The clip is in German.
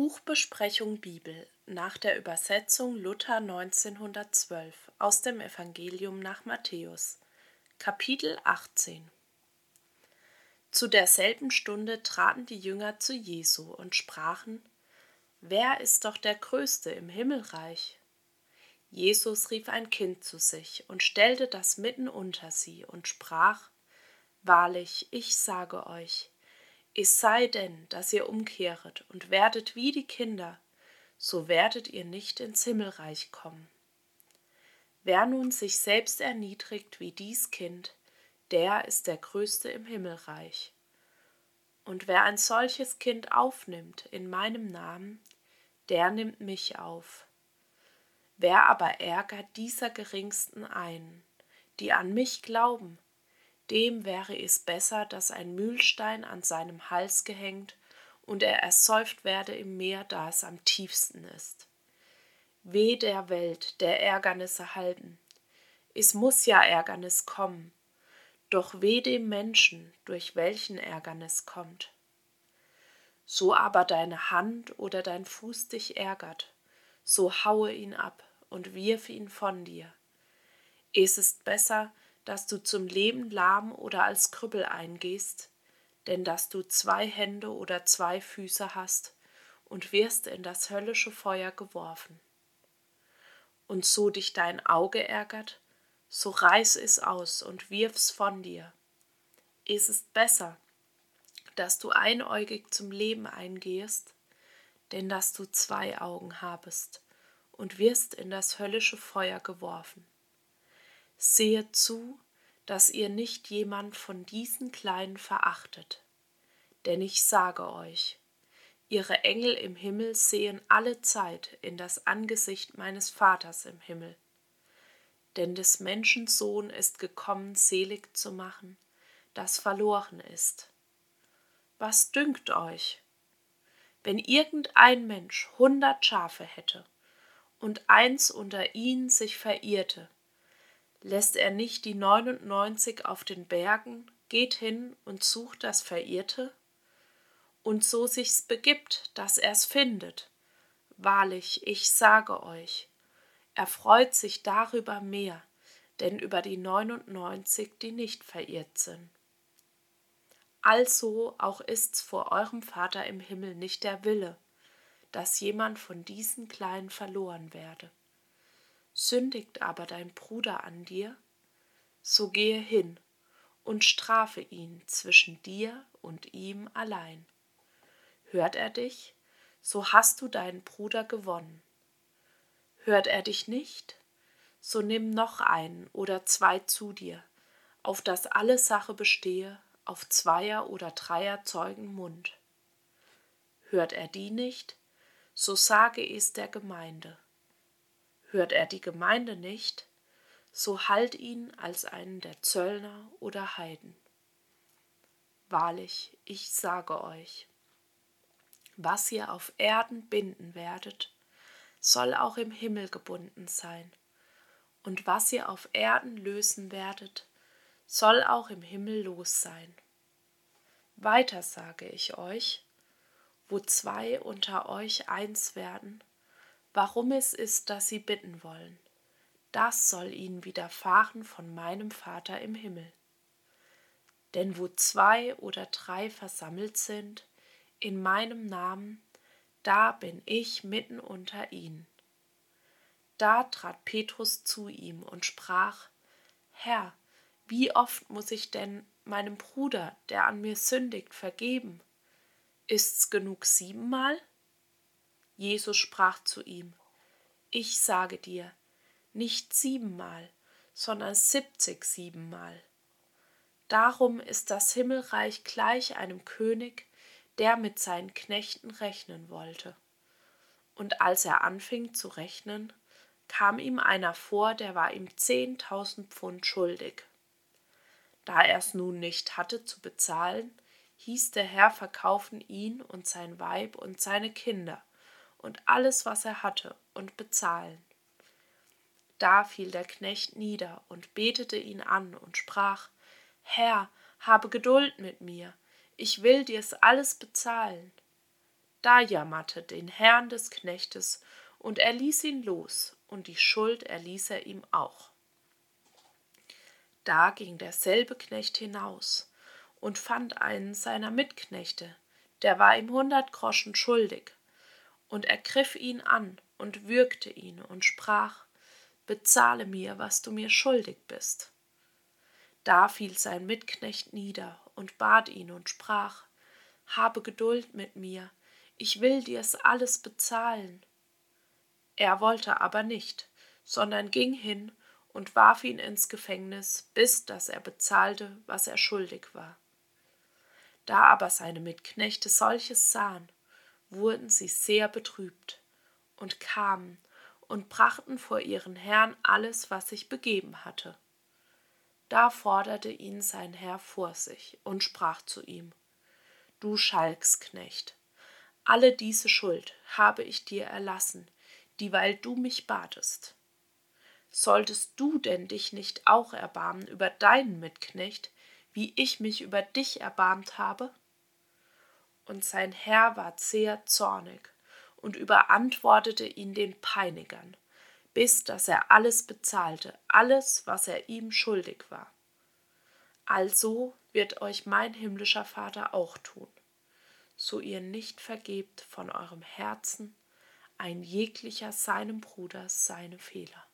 Buchbesprechung Bibel nach der Übersetzung Luther 1912 aus dem Evangelium nach Matthäus, Kapitel 18 Zu derselben Stunde traten die Jünger zu Jesu und sprachen: Wer ist doch der Größte im Himmelreich? Jesus rief ein Kind zu sich und stellte das mitten unter sie und sprach: Wahrlich, ich sage euch, es sei denn, dass ihr umkehret und werdet wie die Kinder, so werdet ihr nicht ins Himmelreich kommen. Wer nun sich selbst erniedrigt wie dies Kind, der ist der Größte im Himmelreich. Und wer ein solches Kind aufnimmt in meinem Namen, der nimmt mich auf. Wer aber ärgert dieser geringsten einen, die an mich glauben, dem wäre es besser, dass ein Mühlstein an seinem Hals gehängt und er ersäuft werde im Meer, da es am tiefsten ist. Weh der Welt, der Ärgernisse halten. Es muss ja Ärgernis kommen, doch weh dem Menschen, durch welchen Ärgernis kommt. So aber deine Hand oder dein Fuß dich ärgert, so haue ihn ab und wirf ihn von dir. Es ist besser, dass du zum Leben lahm oder als Krüppel eingehst, denn dass du zwei Hände oder zwei Füße hast und wirst in das höllische Feuer geworfen. Und so dich dein Auge ärgert, so reiß es aus und wirf's von dir. Es ist besser, dass du einäugig zum Leben eingehst, denn dass du zwei Augen habest und wirst in das höllische Feuer geworfen. Sehet zu, dass ihr nicht jemand von diesen Kleinen verachtet. Denn ich sage euch, ihre Engel im Himmel sehen alle Zeit in das Angesicht meines Vaters im Himmel. Denn des Menschen Sohn ist gekommen, selig zu machen, das verloren ist. Was dünkt euch? Wenn irgendein Mensch hundert Schafe hätte und eins unter ihnen sich verirrte, lässt er nicht die 99 auf den Bergen, geht hin und sucht das Verirrte? Und so sich's begibt, dass er's findet. Wahrlich, ich sage euch, er freut sich darüber mehr, denn über die 99, die nicht verirrt sind. Also auch ist's vor eurem Vater im Himmel nicht der Wille, dass jemand von diesen Kleinen verloren werde. Sündigt aber dein Bruder an dir, so gehe hin und strafe ihn zwischen dir und ihm allein. Hört er dich, so hast du deinen Bruder gewonnen. Hört er dich nicht, so nimm noch einen oder zwei zu dir, auf dass alle Sache bestehe auf zweier oder dreier Zeugen Mund. Hört er die nicht, so sage es der Gemeinde. Hört er die Gemeinde nicht, so halt ihn als einen der Zöllner oder Heiden. Wahrlich, ich sage euch, was ihr auf Erden binden werdet, soll auch im Himmel gebunden sein, und was ihr auf Erden lösen werdet, soll auch im Himmel los sein. Weiter sage ich euch, wo zwei unter euch eins werden, warum es ist, dass sie bitten wollen. Das soll ihnen widerfahren von meinem Vater im Himmel. Denn wo zwei oder drei versammelt sind, in meinem Namen, da bin ich mitten unter ihnen. Da trat Petrus zu ihm und sprach, Herr, wie oft muss ich denn meinem Bruder, der an mir sündigt, vergeben? Ist's genug siebenmal? Jesus sprach zu ihm, Ich sage dir, nicht siebenmal, sondern siebzig siebenmal. Darum ist das Himmelreich gleich einem König, der mit seinen Knechten rechnen wollte. Und als er anfing zu rechnen, kam ihm einer vor, der war ihm zehntausend Pfund schuldig. Da er es nun nicht hatte zu bezahlen, hieß der Herr verkaufen ihn und sein Weib und seine Kinder und alles, was er hatte, und bezahlen. Da fiel der Knecht nieder und betete ihn an und sprach Herr, habe Geduld mit mir, ich will dir's alles bezahlen. Da jammerte den Herrn des Knechtes, und er ließ ihn los, und die Schuld erließ er ihm auch. Da ging derselbe Knecht hinaus und fand einen seiner Mitknechte, der war ihm hundert Groschen schuldig, und ergriff ihn an und würgte ihn und sprach, bezahle mir, was du mir schuldig bist. Da fiel sein Mitknecht nieder und bat ihn und sprach, habe Geduld mit mir, ich will dir's alles bezahlen. Er wollte aber nicht, sondern ging hin und warf ihn ins Gefängnis, bis dass er bezahlte, was er schuldig war. Da aber seine Mitknechte solches sahen, wurden sie sehr betrübt und kamen und brachten vor ihren Herrn alles, was sich begeben hatte. Da forderte ihn sein Herr vor sich und sprach zu ihm, Du Schalksknecht, alle diese Schuld habe ich dir erlassen, dieweil du mich batest. Solltest du denn dich nicht auch erbarmen über deinen Mitknecht, wie ich mich über dich erbarmt habe? Und sein Herr war sehr zornig und überantwortete ihn den Peinigern, bis dass er alles bezahlte, alles, was er ihm schuldig war. Also wird euch mein himmlischer Vater auch tun, so ihr nicht vergebt von eurem Herzen ein jeglicher seinem Bruder seine Fehler.